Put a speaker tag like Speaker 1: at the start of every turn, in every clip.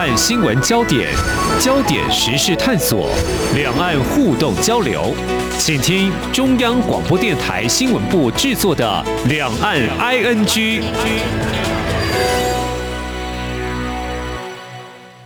Speaker 1: 岸新闻焦点，焦点时事探索，两岸互动交流，请听中央广播电台新闻部制作的《两岸 ING》。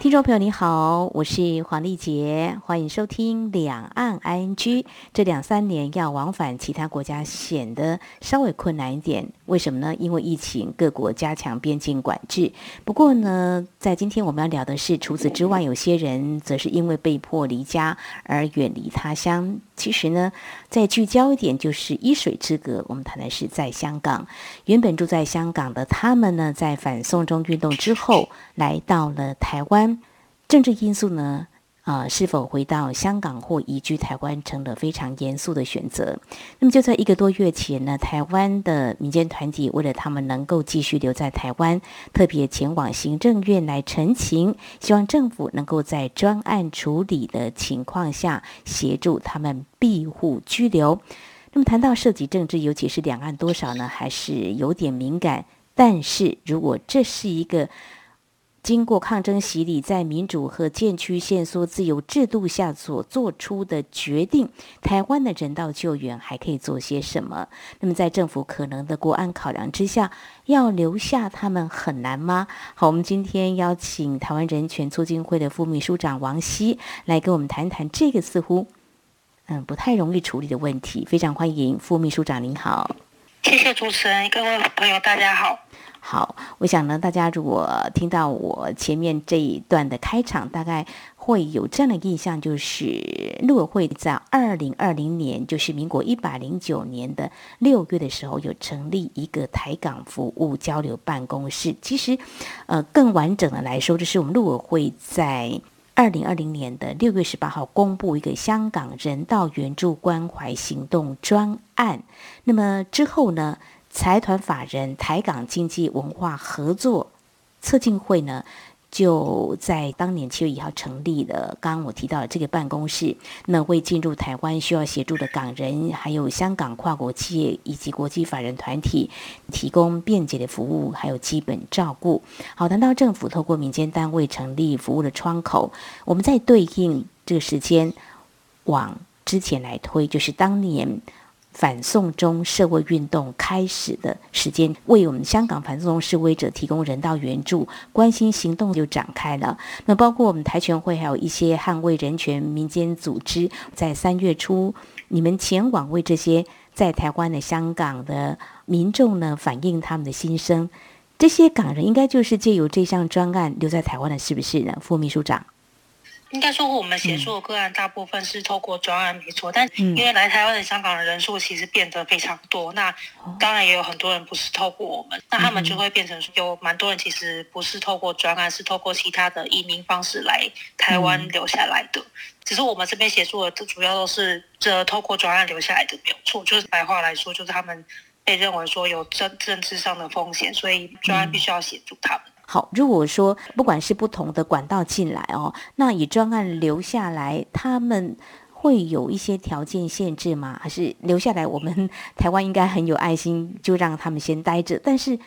Speaker 2: 听众朋友你好，我是黄丽杰，欢迎收听两岸 ING。这两三年要往返其他国家显得稍微困难一点，为什么呢？因为疫情，各国加强边境管制。不过呢，在今天我们要聊的是，除此之外，有些人则是因为被迫离家而远离他乡。其实呢，再聚焦一点，就是一水之隔。我们谈的是在香港，原本住在香港的他们呢，在反送中运动之后，来到了台湾。政治因素呢，啊，是否回到香港或移居台湾，成了非常严肃的选择。那么就在一个多月前呢，台湾的民间团体为了他们能够继续留在台湾，特别前往行政院来陈情，希望政府能够在专案处理的情况下协助他们庇护居留。那么谈到涉及政治，尤其是两岸多少呢，还是有点敏感。但是如果这是一个经过抗争洗礼，在民主和渐趋限缩自由制度下所做出的决定，台湾的人道救援还可以做些什么？那么，在政府可能的国安考量之下，要留下他们很难吗？好，我们今天邀请台湾人权促进会的副秘书长王希来跟我们谈谈这个似乎嗯不太容易处理的问题。非常欢迎副秘书长，您好。
Speaker 3: 谢谢主持人，各位朋友，大家好。
Speaker 2: 好，我想呢，大家如果听到我前面这一段的开场，大概会有这样的印象，就是陆委会在二零二零年，就是民国一百零九年的六月的时候，有成立一个台港服务交流办公室。其实，呃，更完整的来说，就是我们陆委会在二零二零年的六月十八号公布一个香港人道援助关怀行动专案。那么之后呢，财团法人台港经济文化合作策进会呢，就在当年七月一号成立了。刚刚我提到的这个办公室，那为进入台湾需要协助的港人，还有香港跨国企业以及国际法人团体，提供便捷的服务，还有基本照顾。好，谈到政府透过民间单位成立服务的窗口，我们再对应这个时间往之前来推，就是当年。反送中社会运动开始的时间，为我们香港反送中示威者提供人道援助，关心行动就展开了。那包括我们台权会，还有一些捍卫人权民间组织，在三月初，你们前往为这些在台湾的香港的民众呢，反映他们的心声。这些港人应该就是借由这项专案留在台湾的，是不是呢？副秘书长。
Speaker 3: 应该说，我们协助的个案大部分是透过专案没错，但因为来台湾的香港的人数其实变得非常多，那当然也有很多人不是透过我们，那他们就会变成有蛮多人其实不是透过专案，是透过其他的移民方式来台湾留下来的。只是我们这边协助的，主要都是这透过专案留下来的，没有错。就是白话来说，就是他们被认为说有政政治上的风险，所以专案必须要协助他们。
Speaker 2: 好，如果说不管是不同的管道进来哦，那以专案留下来，他们会有一些条件限制吗？还是留下来？我们台湾应该很有爱心，就让他们先待着。但是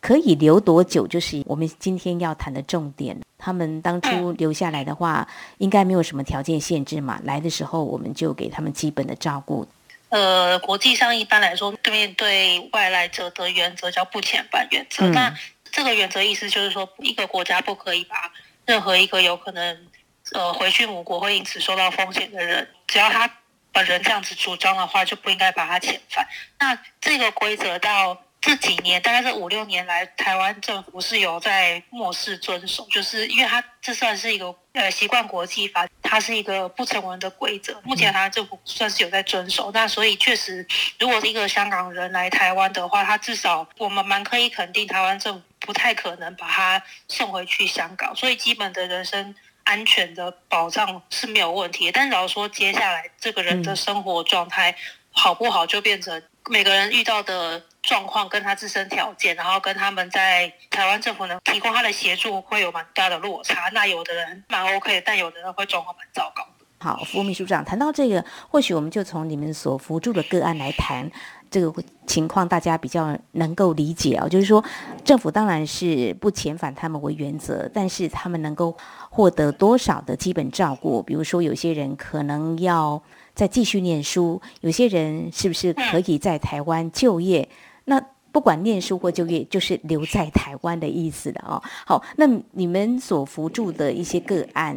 Speaker 2: 可以留多久？就是我们今天要谈的重点。他们当初留下来的话，应该没有什么条件限制嘛？来的时候我们就给他们基本的照顾。
Speaker 3: 呃，国际上一般来说，面对外来者的原则叫不遣返原则。那、嗯这个原则意思就是说，一个国家不可以把任何一个有可能呃回去母国会因此受到风险的人，只要他本人这样子主张的话，就不应该把他遣返。那这个规则到这几年，大概是五六年来，台湾政府是有在漠视遵守，就是因为它这算是一个呃习惯国际法，它是一个不成文的规则。目前台湾政府算是有在遵守，那所以确实，如果是一个香港人来台湾的话，他至少我们蛮可以肯定，台湾政府。不太可能把他送回去香港，所以基本的人身安全的保障是没有问题的。但假如说接下来这个人的生活状态好不好，就变成每个人遇到的状况跟他自身条件，然后跟他们在台湾政府能提供他的协助会有蛮大的落差。那有的人蛮 OK，但有的人会状况蛮糟糕。
Speaker 2: 好，副秘书长谈到这个，或许我们就从你们所辅助的个案来谈。这个情况大家比较能够理解啊，就是说政府当然是不遣返他们为原则，但是他们能够获得多少的基本照顾？比如说有些人可能要再继续念书，有些人是不是可以在台湾就业？那不管念书或就业，就是留在台湾的意思了哦。好，那你们所扶助的一些个案，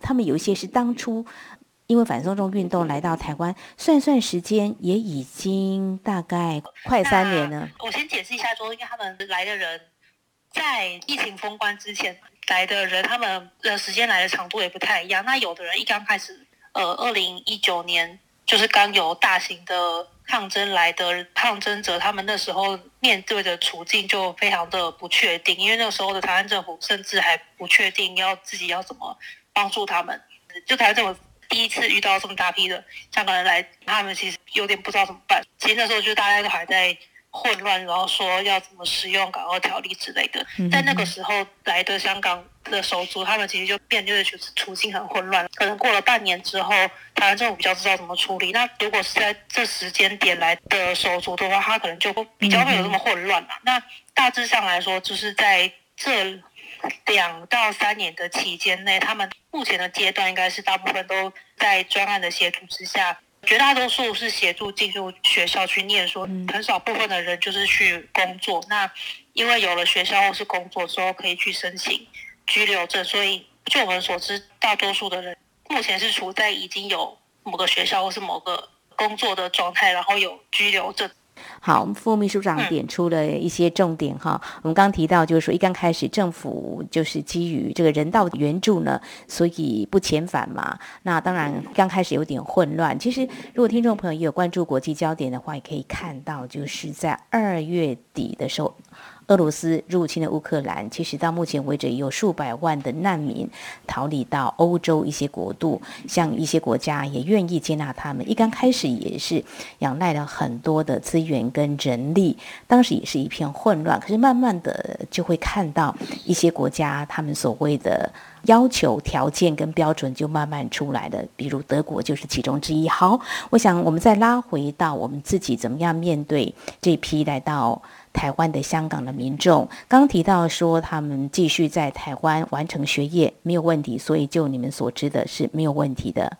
Speaker 2: 他们有一些是当初因为反送中运动来到台湾，算算时间也已经大概快三年了。
Speaker 3: 我先解释一下说，因为他们来的人在疫情封关之前来的人，他们的时间来的长度也不太一样。那有的人一刚开始，呃，二零一九年就是刚有大型的。抗争来的抗争者，他们那时候面对的处境就非常的不确定，因为那个时候的台湾政府甚至还不确定要自己要怎么帮助他们。就台湾政府第一次遇到这么大批的香港人来，他们其实有点不知道怎么办。其实那时候就大家都还在。混乱，然后说要怎么使用港澳条例之类的。在那个时候来的香港的手足，他们其实就面对的处处境很混乱。可能过了半年之后，台湾政府比较知道怎么处理。那如果是在这时间点来的手足的话，他可能就比较没有那么混乱了。那大致上来说，就是在这两到三年的期间内，他们目前的阶段应该是大部分都在专案的协助之下。绝大多数是协助进入学校去念书，很少部分的人就是去工作。那因为有了学校或是工作之后，可以去申请居留证，所以据我们所知，大多数的人目前是处在已经有某个学校或是某个工作的状态，然后有拘留证。
Speaker 2: 好，我们副秘书长点出了一些重点哈。嗯、我们刚提到，就是说一刚开始政府就是基于这个人道援助呢，所以不遣返嘛。那当然刚开始有点混乱。其实如果听众朋友也有关注国际焦点的话，也可以看到，就是在二月底的时候。俄罗斯入侵了乌克兰，其实到目前为止有数百万的难民逃离到欧洲一些国度，像一些国家也愿意接纳他们。一刚开始也是仰赖了很多的资源跟人力，当时也是一片混乱。可是慢慢的就会看到一些国家他们所谓的要求条件跟标准就慢慢出来了，比如德国就是其中之一。好，我想我们再拉回到我们自己怎么样面对这批来到。台湾的香港的民众刚刚提到说，他们继续在台湾完成学业没有问题，所以就你们所知的是没有问题的。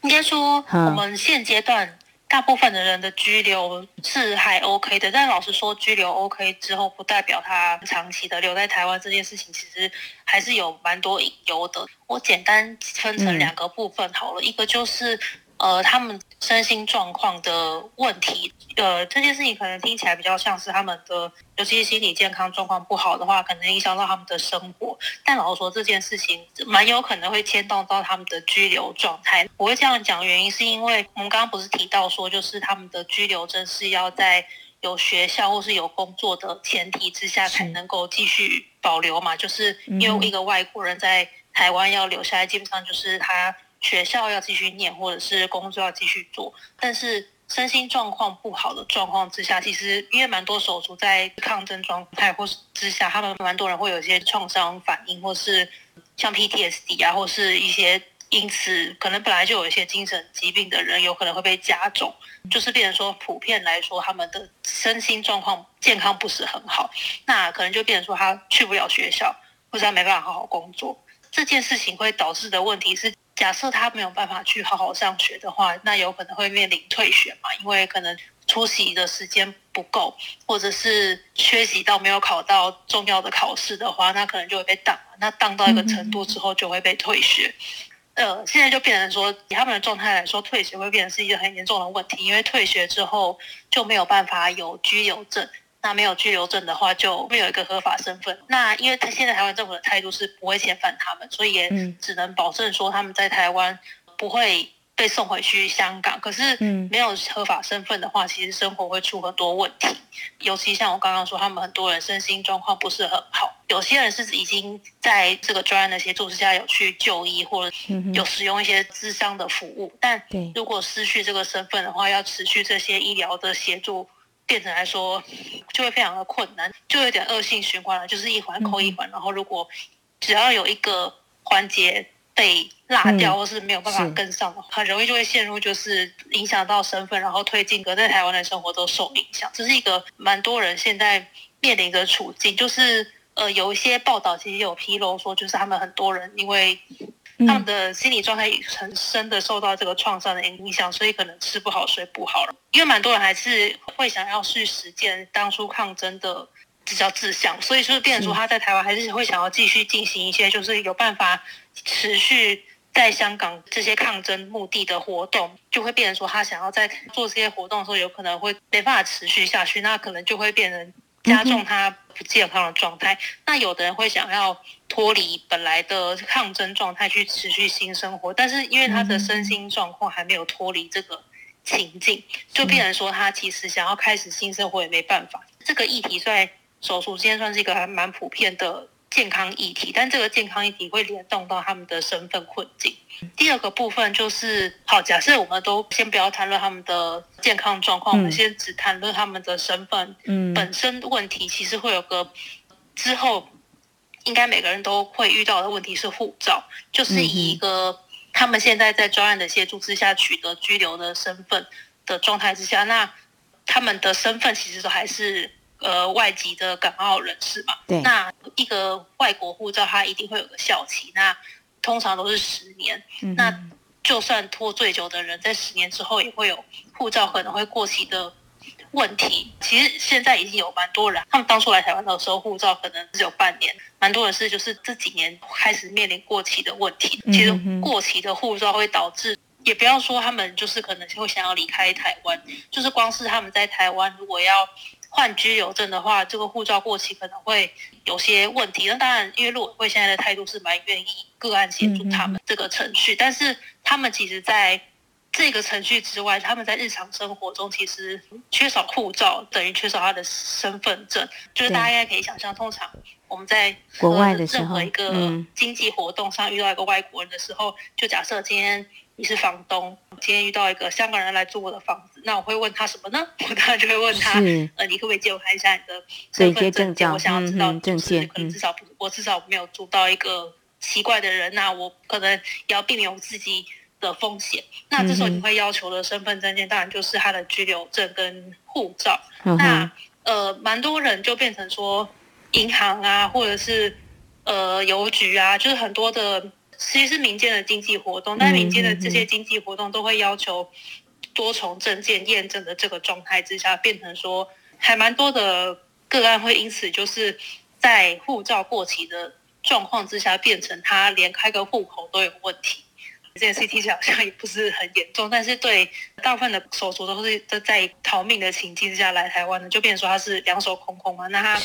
Speaker 3: 应该说，我们现阶段大部分的人的居留是还 OK 的，但老实说，居留 OK 之后，不代表他长期的留在台湾这件事情，其实还是有蛮多隐忧的。我简单分成两个部分好了，嗯、一个就是。呃，他们身心状况的问题，呃，这件事情可能听起来比较像是他们的，尤其是心理健康状况不好的话，可能影响到他们的生活。但老实说，这件事情蛮有可能会牵动到他们的居留状态。我会这样讲，原因是因为我们刚刚不是提到说，就是他们的居留证是要在有学校或是有工作的前提之下才能够继续保留嘛？就是因为一个外国人在台湾要留下来，基本上就是他。学校要继续念，或者是工作要继续做，但是身心状况不好的状况之下，其实因为蛮多手足在抗争状态或是之下，他们蛮多人会有一些创伤反应，或是像 PTSD 啊，或是一些因此可能本来就有一些精神疾病的人，有可能会被加重，就是变成说普遍来说，他们的身心状况健康不是很好，那可能就变成说他去不了学校，或者他没办法好好工作，这件事情会导致的问题是。假设他没有办法去好好上学的话，那有可能会面临退学嘛？因为可能出席的时间不够，或者是缺席到没有考到重要的考试的话，那可能就会被挡。那当到一个程度之后，就会被退学。呃，现在就变成说，以他们的状态来说，退学会变成是一个很严重的问题，因为退学之后就没有办法有居留证。那没有居留证的话，就没有一个合法身份。那因为他现在台湾政府的态度是不会遣返他们，所以也只能保证说他们在台湾不会被送回去香港。可是没有合法身份的话，其实生活会出很多问题。尤其像我刚刚说，他们很多人身心状况不是很好，有些人是已经在这个专案的协助之下有去就医，或者有使用一些智商的服务。但如果失去这个身份的话，要持续这些医疗的协助。变成来说，就会非常的困难，就有点恶性循环了，就是一环扣一环。然后如果只要有一个环节被落掉，或是没有办法跟上的话，很容易就会陷入就是影响到身份，然后推进和在台湾的生活都受影响。这是一个蛮多人现在面临的处境，就是呃有一些报道其实有披露说，就是他们很多人因为他们的心理状态很深的受到这个创伤的影响，所以可能吃不好睡不好了。因为蛮多人还是会想要去实践当初抗争的。比较志向，所以就是变成说他在台湾还是会想要继续进行一些，就是有办法持续在香港这些抗争目的的活动，就会变成说他想要在做这些活动的时候，有可能会没办法持续下去，那可能就会变成加重他不健康的状态。那有的人会想要脱离本来的抗争状态去持续新生活，但是因为他的身心状况还没有脱离这个情境，就变成说他其实想要开始新生活也没办法。这个议题在。手术间算是一个还蛮普遍的健康议题，但这个健康议题会联动到他们的身份困境。第二个部分就是，好，假设我们都先不要谈论他们的健康状况，嗯、我们先只谈论他们的身份本身问题。其实会有个之后应该每个人都会遇到的问题是护照，就是以一个他们现在在专案的协助之下取得居留的身份的状态之下，那他们的身份其实都还是。呃，外籍的港澳人士嘛，对，那一个外国护照它一定会有个效期，那通常都是十年。嗯、那就算拖最久的人，在十年之后也会有护照可能会过期的问题。其实现在已经有蛮多人，他们当初来台湾的时候，护照可能只有半年，蛮多人是就是这几年开始面临过期的问题。其实过期的护照会导致，也不要说他们就是可能会想要离开台湾，就是光是他们在台湾如果要。换居留证的话，这个护照过期可能会有些问题。那当然，因为陆委会现在的态度是蛮愿意个案协助他们这个程序，但是他们其实在这个程序之外，他们在日常生活中其实缺少护照，等于缺少他的身份证。就是大家应该可以想象，通常我们在国外的任何一个经济活动上遇到一个外国人的时候，就假设今天。你是房东，今天遇到一个香港人来租我的房子，那我会问他什么呢？我当然就会问他，呃，你可不可以借我看一下你的身份证件？我想要知道，证件可能至少不，我至少没有租到一个奇怪的人，那我可能也要避免我自己的风险。那这时候你会要求的身份证件，当然就是他的居留证跟护照。那呃，蛮多人就变成说，银行啊，或者是呃邮局啊，就是很多的。其实是民间的经济活动，但民间的这些经济活动都会要求多重证件验证的这个状态之下，变成说还蛮多的个案会因此就是在护照过期的状况之下，变成他连开个户口都有问题。这件事听起来好像也不是很严重，但是对大部分的手足都是在逃命的情境之下来台湾的，就变成说他是两手空空嘛。那他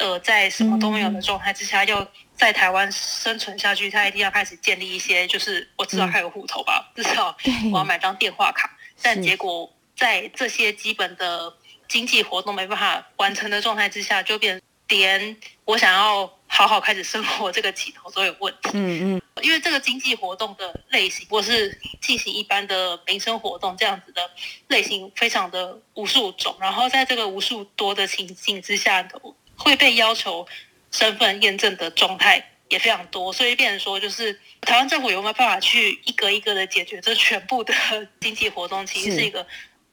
Speaker 3: 呃在什么都没有的状态之下，要在台湾生存下去，他一定要开始建立一些，就是我至少还有户头吧，至少我要买张电话卡。但结果在这些基本的经济活动没办法完成的状态之下，就变连我想要。好好开始生活，这个起头都有问题。嗯嗯，因为这个经济活动的类型，或是进行一般的民生活动这样子的类型，非常的无数种。然后在这个无数多的情境之下，会被要求身份验证的状态也非常多。所以变成说，就是台湾政府有没有办法去一个一个的解决这全部的经济活动，其实是一个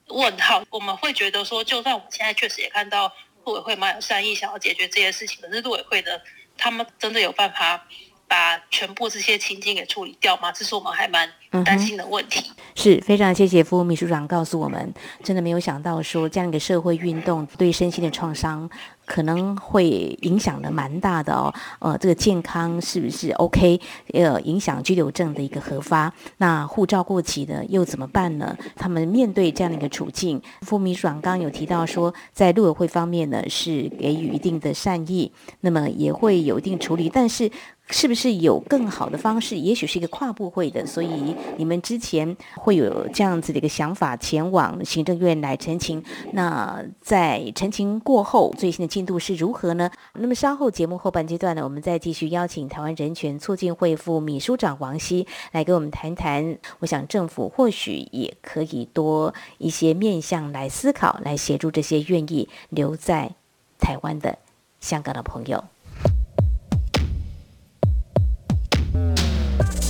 Speaker 3: 问号。我们会觉得说，就算我们现在确实也看到陆委会蛮有善意，想要解决这些事情，可是陆委会的。他们真的有办法把全部这些情境给处理掉吗？这是我们还蛮担心的问题。
Speaker 2: 嗯、是非常谢谢副秘书长告诉我们，真的没有想到说这样一个社会运动对身心的创伤。可能会影响的蛮大的哦，呃，这个健康是不是 OK？呃，影响居留证的一个核发，那护照过期的又怎么办呢？他们面对这样的一个处境，副秘书长刚刚有提到说，在陆委会方面呢是给予一定的善意，那么也会有一定处理，但是。是不是有更好的方式？也许是一个跨部会的，所以你们之前会有这样子的一个想法，前往行政院来陈情。那在陈情过后，最新的进度是如何呢？那么稍后节目后半阶段呢，我们再继续邀请台湾人权促进会副秘书长王希来跟我们谈谈。我想政府或许也可以多一些面向来思考，来协助这些愿意留在台湾的香港的朋友。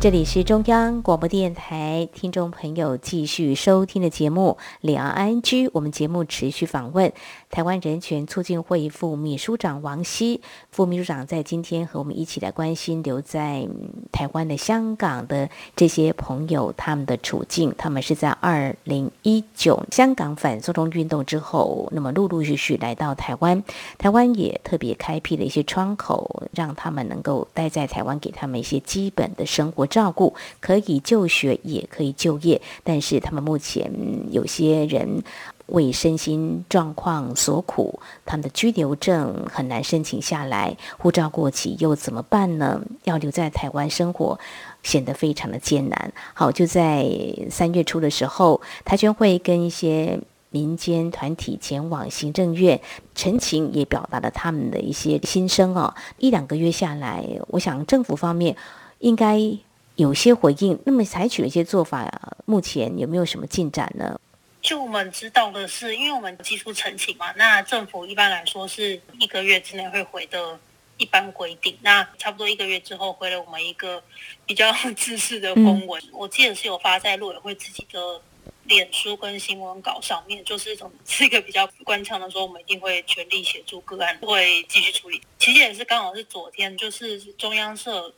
Speaker 2: 这里是中央广播电台听众朋友继续收听的节目《两岸安居》，我们节目持续访问台湾人权促进会副秘书长王希。副秘书长在今天和我们一起来关心留在台湾的香港的这些朋友他们的处境。他们是在二零一九香港反送中运动之后，那么陆陆续续来到台湾，台湾也特别开辟了一些窗口，让他们能够待在台湾，给他们一些基本的生活。照顾可以就学，也可以就业，但是他们目前有些人为身心状况所苦，他们的居留证很难申请下来，护照过期又怎么办呢？要留在台湾生活，显得非常的艰难。好，就在三月初的时候，台权会跟一些民间团体前往行政院陈情，也表达了他们的一些心声哦。一两个月下来，我想政府方面应该。有些回应，那么采取了一些做法，目前有没有什么进展呢？
Speaker 3: 就我们知道的是，因为我们技术澄清嘛，那政府一般来说是一个月之内会回的一般规定。那差不多一个月之后回了我们一个比较自私的公文，嗯、我记得是有发在陆委会自己的脸书跟新闻稿上面，就是一种是一个比较官腔的说，我们一定会全力协助个案，会继续处理。其实也是刚好是昨天，就是中央社。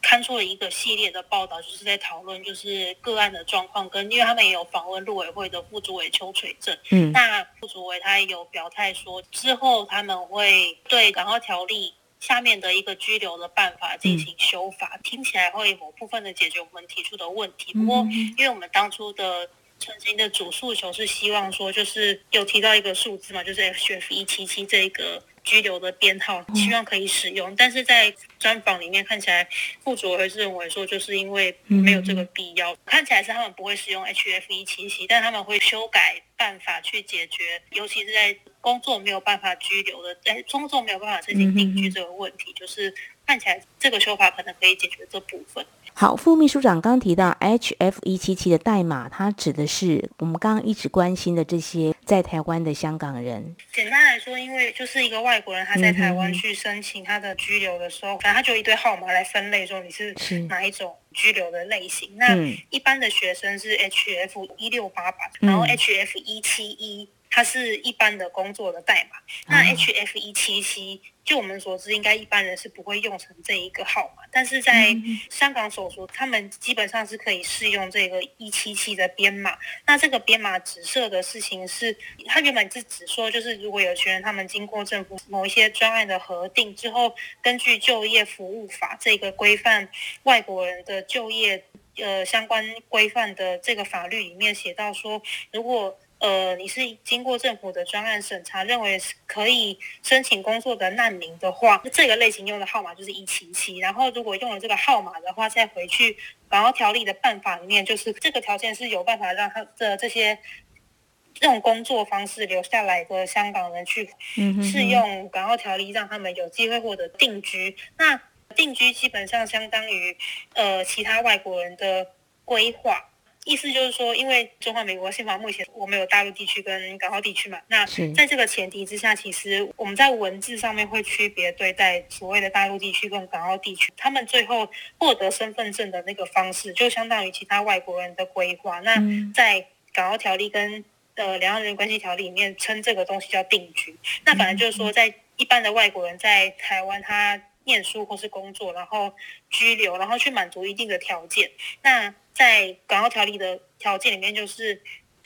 Speaker 3: 刊出了一个系列的报道，就是在讨论就是个案的状况，跟因为他们也有访问陆委会的副主委邱垂正，嗯，那副主委他也有表态说，之后他们会对港澳条例下面的一个拘留的办法进行修法，嗯、听起来会某部分的解决我们提出的问题。不过，因为我们当初的曾经的主诉求是希望说，就是有提到一个数字嘛，就是 HF 一七七这个。居留的编号，希望可以使用，但是在专访里面看起来，副主会是认为说，就是因为没有这个必要，看起来是他们不会使用 HFE 七七，但他们会修改办法去解决，尤其是在工作没有办法拘留的，在工作没有办法申请定居这个问题，就是看起来这个修法可能可以解决这部分。
Speaker 2: 好，副秘书长刚提到 HF 一七七的代码，它指的是我们刚刚一直关心的这些在台湾的香港人。
Speaker 3: 简单来说，因为就是一个外国人他在台湾去申请他的居留的时候，反正他就一堆号码来分类，说你是哪一种居留的类型。那一般的学生是 HF 一六八八，然后 HF 一七一。它是一般的工作的代码，那 HF 一七七，就我们所知，应该一般人是不会用成这一个号码，但是在香港所说，他们基本上是可以适用这个一七七的编码。那这个编码指涉的事情是，它原本是指说，就是如果有学员他们经过政府某一些专案的核定之后，根据就业服务法这个规范外国人的就业呃相关规范的这个法律里面写到说，如果呃，你是经过政府的专案审查，认为是可以申请工作的难民的话，这个类型用的号码就是一七七。然后，如果用了这个号码的话，再回去港澳条例的办法里面，就是这个条件是有办法让他的这些这种工作方式留下来的香港人去适用港澳条例，让他们有机会获得定居。那定居基本上相当于呃其他外国人的归化。意思就是说，因为中华民国宪法目前我们有大陆地区跟港澳地区嘛，那在这个前提之下，其实我们在文字上面会区别对待所谓的大陆地区跟港澳地区，他们最后获得身份证的那个方式，就相当于其他外国人的规划。那在港澳条例跟呃两岸人关系条例里面称这个东西叫定居。那反正就是说，在一般的外国人在台湾他念书或是工作，然后居留，然后去满足一定的条件，那。在港澳条例的条件里面，就是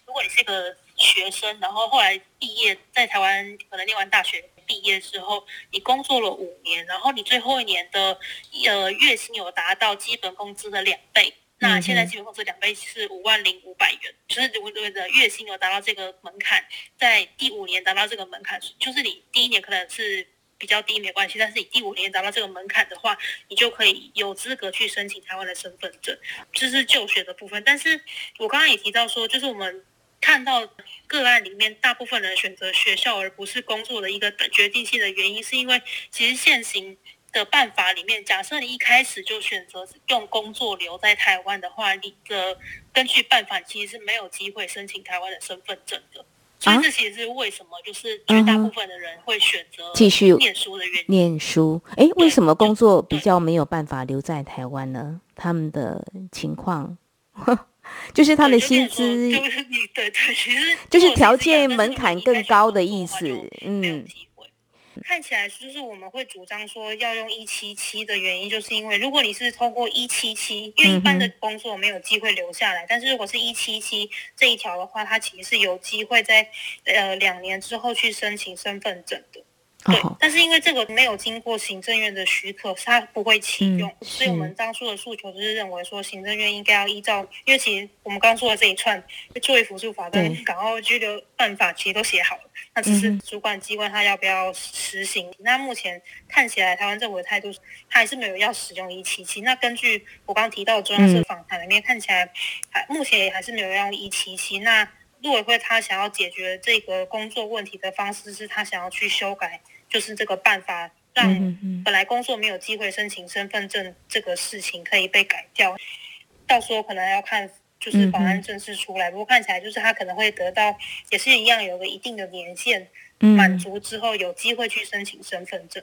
Speaker 3: 如果你是个学生，然后后来毕业，在台湾可能念完大学毕业之后，你工作了五年，然后你最后一年的呃月薪有达到基本工资的两倍，那现在基本工资两倍是五万零五百元，就是如果你的月薪有达到这个门槛，在第五年达到这个门槛，就是你第一年可能是。比较低没关系，但是你第五年达到这个门槛的话，你就可以有资格去申请台湾的身份证，这是就学的部分。但是我刚刚也提到说，就是我们看到个案里面，大部分人选择学校而不是工作的一个决定性的原因，是因为其实现行的办法里面，假设你一开始就选择用工作留在台湾的话，你的根据办法其实是没有机会申请台湾的身份证的。所以这其实是为什么，就是绝大部分的人会选择继续念书的原因。
Speaker 2: 念书，哎，为什么工作比较没有办法留在台湾呢？他们的情况，就是他的薪资，
Speaker 3: 就是你对对，其实
Speaker 2: 就是条件门槛更高的意思，嗯。
Speaker 3: 看起来就是我们会主张说要用一七七的原因，就是因为如果你是通过一七七，因为一般的工作没有机会留下来，但是如果是一七七这一条的话，它其实是有机会在呃两年之后去申请身份证的。对，但是因为这个没有经过行政院的许可，它不会启用，嗯，所以我们当初的诉求就是认为说，行政院应该要依照，因为其实我们刚刚说的这一串作为辅助法跟港澳居留办法其实都写好了，那只是主管机关他要不要实行。嗯、那目前看起来，台湾政府的态度，他还是没有要使用一七七。那根据我刚刚提到的中央社访谈里面，看起来还目前也还是没有要用一七七。那陆委会他想要解决这个工作问题的方式，是他想要去修改。就是这个办法，让本来工作没有机会申请身份证这个事情可以被改掉。到时候可能要看，就是保安正式出来。不过看起来就是他可能会得到，也是一样，有个一定的年限满足之后，有机会去申请身份证。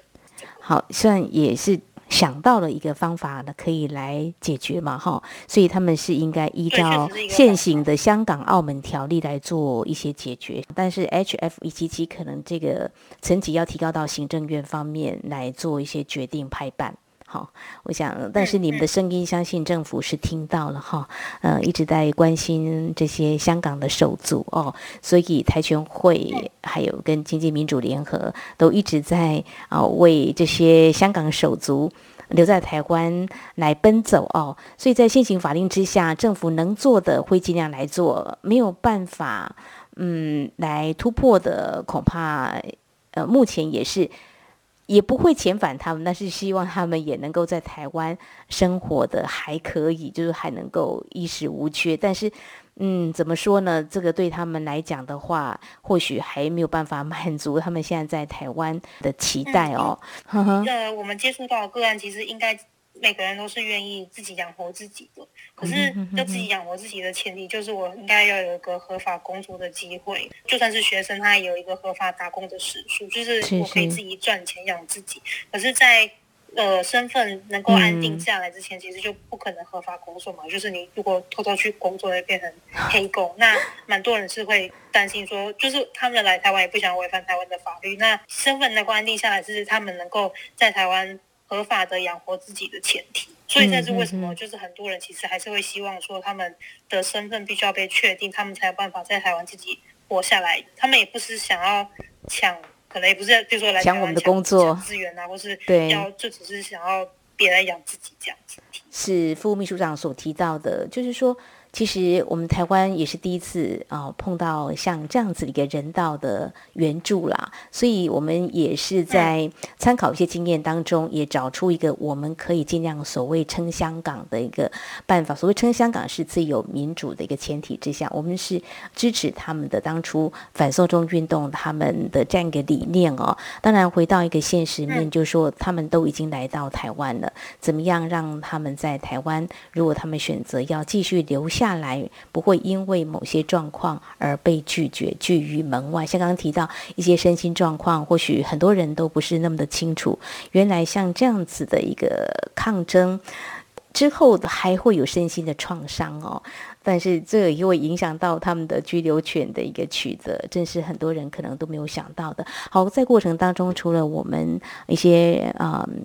Speaker 2: 好，像也是。想到了一个方法呢，可以来解决嘛，哈，所以他们是应该依照现行的香港澳门条例来做一些解决，但是 H F 一七七可能这个层级要提高到行政院方面来做一些决定拍板。好，我想，但是你们的声音，相信政府是听到了哈，呃，一直在关心这些香港的手足哦，所以台全会还有跟经济民主联合都一直在啊为这些香港手足留在台湾来奔走哦，所以在现行法令之下，政府能做的会尽量来做，没有办法嗯来突破的，恐怕呃目前也是。也不会遣返他们，但是希望他们也能够在台湾生活的还可以，就是还能够衣食无缺。但是，嗯，怎么说呢？这个对他们来讲的话，或许还没有办法满足他们现在在台湾的期待哦。
Speaker 3: 嗯，呃，我们接触到的个案，其实应该。每个人都是愿意自己养活自己的，可是要自己养活自己的前提就是我应该要有一个合法工作的机会，就算是学生，他也有一个合法打工的时数，就是我可以自己赚钱养自己。可是，在呃身份能够安定下来之前，其实就不可能合法工作嘛。就是你如果偷偷去工作，会变成黑工。那蛮多人是会担心说，就是他们来台湾也不想违反台湾的法律。那身份能够安定下来，就是他们能够在台湾。合法的养活自己的前提，所以这是为什么？就是很多人其实还是会希望说，他们的身份必须要被确定，他们才有办法在台湾自己活下来。他们也不是想要抢，可能也不是，比如说来抢
Speaker 2: 我们的工作
Speaker 3: 资源啊，或是对，要就只是想要别人养自己这样子。
Speaker 2: 是副秘书长所提到的，就是说。其实我们台湾也是第一次啊、碰到像这样子一个人道的援助啦，所以我们也是在参考一些经验当中，也找出一个我们可以尽量所谓撑香港的一个办法。所谓撑香港是自由民主的一个前提之下，我们是支持他们的当初反送中运动他们的这样一个理念哦。当然回到一个现实面，就是说他们都已经来到台湾了，怎么样让他们在台湾，如果他们选择要继续留下。来不会因为某些状况而被拒绝拒于门外。像刚刚提到一些身心状况，或许很多人都不是那么的清楚。原来像这样子的一个抗争之后，还会有身心的创伤哦。但是这也会影响到他们的居留权的一个取得，正是很多人可能都没有想到的。好，在过程当中，除了我们一些啊、嗯、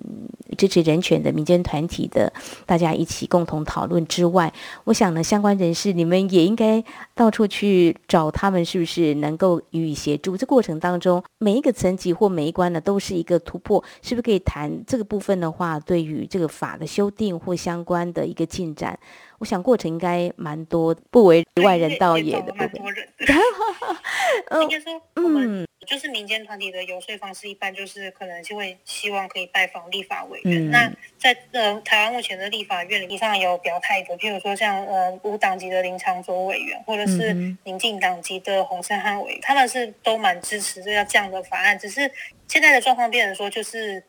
Speaker 2: 支持人权的民间团体的大家一起共同讨论之外，我想呢，相关人士你们也应该到处去找他们，是不是能够予以协助？这过程当中，每一个层级或每一关呢，都是一个突破，是不是可以谈这个部分的话，对于这个法的修订或相关的一个进展？我想过程应该蛮多，不为外人道也的，
Speaker 3: 蛮多人的。应该说，我们就是民间团体的游说方式，一般就是可能就会希望可以拜访立法委员。嗯、那在呃台湾目前的立法院里上有表态的，譬如说像呃无党籍的林长佐委员，或者是民进党籍的洪胜汉委员，他们是都蛮支持这样这样的法案。只是现在的状况变成说，就是。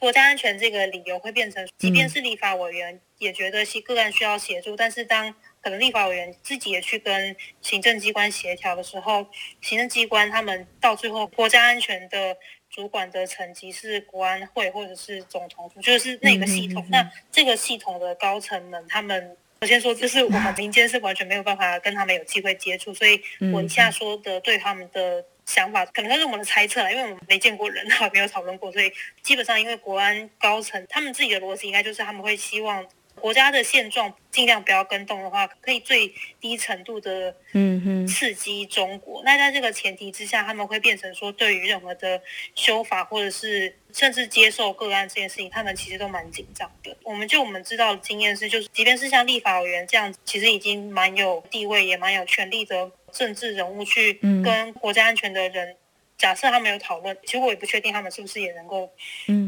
Speaker 3: 国家安全这个理由会变成，即便是立法委员也觉得个案需要协助，但是当可能立法委员自己也去跟行政机关协调的时候，行政机关他们到最后国家安全的主管的层级是国安会或者是总统府，就是那个系统。那这个系统的高层们，他们我先说，就是我们民间是完全没有办法跟他们有机会接触，所以我以下说的对他们的想法，可能是我们的猜测，因为我们没见过人，哈，没有讨论过，所以基本上因为国安高层他们自己的逻辑应该就是他们会希望。国家的现状尽量不要跟动的话，可以最低程度的嗯哼刺激中国。那在这个前提之下，他们会变成说，对于任何的修法或者是甚至接受个案这件事情，他们其实都蛮紧张的。我们就我们知道的经验是，就是即便是像立法委员这样子，其实已经蛮有地位也蛮有权力的政治人物，去跟国家安全的人。假设他们有讨论，其实我也不确定他们是不是也能够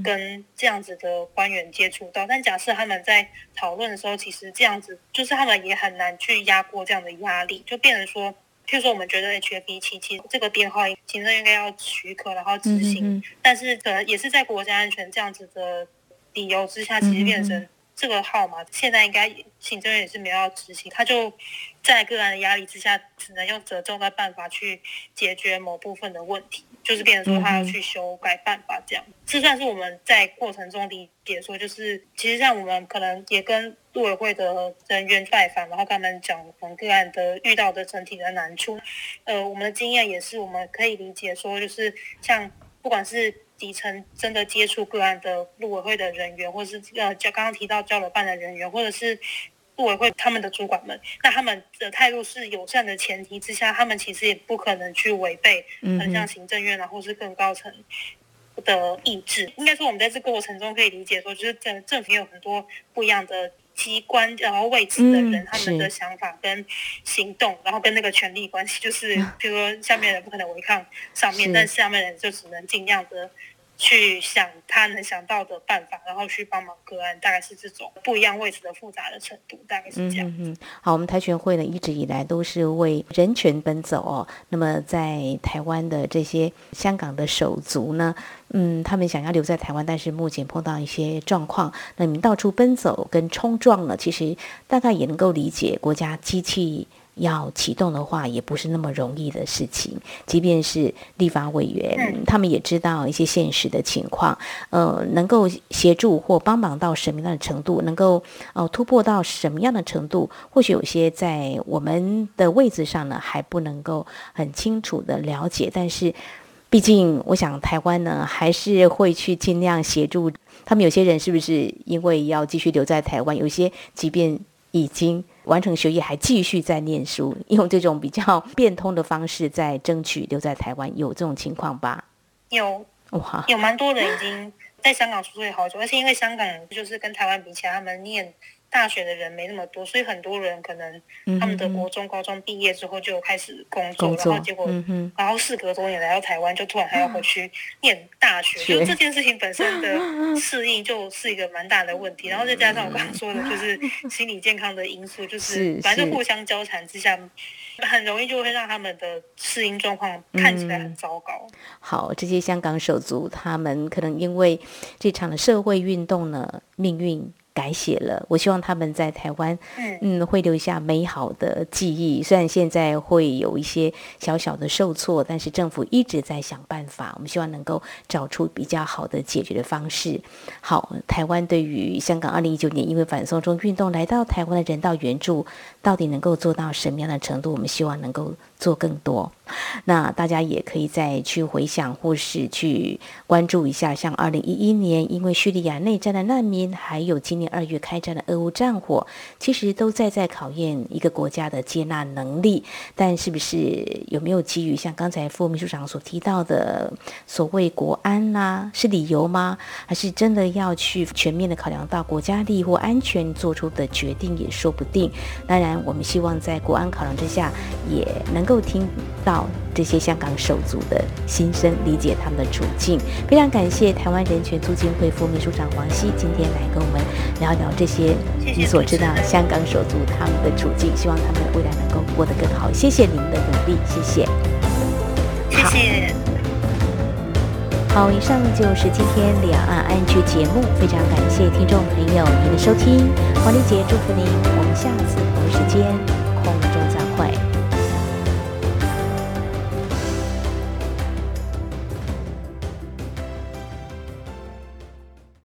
Speaker 3: 跟这样子的官员接触到。嗯、但假设他们在讨论的时候，其实这样子就是他们也很难去压过这样的压力，就变成说，譬如说我们觉得 HFP 七七这个编号行政应该要许可，然后执行，但是可能也是在国家安全这样子的理由之下，其实变成。这个号码现在应该行政院也是没有要执行，他就在个案的压力之下，只能用折中的办法去解决某部分的问题，就是变成说他要去修改办法这样。这算是我们在过程中理解说，就是其实像我们可能也跟陆委会的人员拜访，然后跟他们讲我们个案的遇到的整体的难处。呃，我们的经验也是我们可以理解说，就是像不管是。底层真的接触个案的陆委会的人员，或是呃，就刚刚提到交流办的人员，或者是陆委会他们的主管们，那他们的态度是友善的前提之下，他们其实也不可能去违背，很像行政院啊，或是更高层的意志。应该说，我们在这过程中可以理解说，就是政政府有很多不一样的。机关然后位置的人，他们的想法跟行动，然后跟那个权力关系，就是 比如说下面人不可能违抗上面，但下面人就只能尽量的。去想他能想到的办法，然后去帮忙个案，大概是这种不一样位置的复杂的程度，大概是这样。嗯嗯。
Speaker 2: 好，我们台权会呢一直以来都是为人权奔走哦。那么在台湾的这些香港的手足呢，嗯，他们想要留在台湾，但是目前碰到一些状况，那你们到处奔走跟冲撞呢，其实大概也能够理解国家机器。要启动的话，也不是那么容易的事情。即便是立法委员，嗯、他们也知道一些现实的情况，呃，能够协助或帮忙到什么样的程度，能够呃突破到什么样的程度，或许有些在我们的位置上呢，还不能够很清楚的了解。但是，毕竟我想台湾呢，还是会去尽量协助他们。有些人是不是因为要继续留在台湾？有些即便已经。完成学业还继续在念书，用这种比较变通的方式在争取留在台湾，有这种情况吧？有哇，
Speaker 3: 有蛮多人已经在香港出书好久，而且因为香港人就是跟台湾比起来，他们念。大学的人没那么多，所以很多人可能他们的国中、高中毕业之后就开始工作，然后结果，然后事隔多年来到台湾，就突然还要回去念大学，就这件事情本身的 适应就是一个蛮大的问题。然后再加上我刚刚说的，就 是心理健康的因素，就是反正互相交缠之下，很容易就会让他们的适应状况看起来很糟糕。
Speaker 2: 好，这些香港手足，他们可能因为这场的社会运动呢，命运。改写了，我希望他们在台湾，嗯，会留下美好的记忆。虽然现在会有一些小小的受挫，但是政府一直在想办法。我们希望能够找出比较好的解决的方式。好，台湾对于香港二零一九年因为反送中运动来到台湾的人道援助，到底能够做到什么样的程度？我们希望能够做更多。那大家也可以再去回想，或是去关注一下，像二零一一年因为叙利亚内战的难民，还有今年二月开战的俄乌战火，其实都在在考验一个国家的接纳能力。但是不是有没有基于像刚才副秘书长所提到的所谓国安啦、是理由吗？还是真的要去全面的考量到国家利益或安全做出的决定也说不定。当然，我们希望在国安考量之下，也能够又听到。这些香港手足的心声，理解他们的处境。非常感谢台湾人权促进会副秘书长王希今天来跟我们聊聊这些你所知道香港手足他们的处境，希望他们未来能够过得更好。谢谢你们的努力，谢谢。
Speaker 3: 谢谢。
Speaker 2: 好，以上就是今天两岸 ING 节目，非常感谢听众朋友您的收听，黄丽杰祝福您，我们下次同一时间。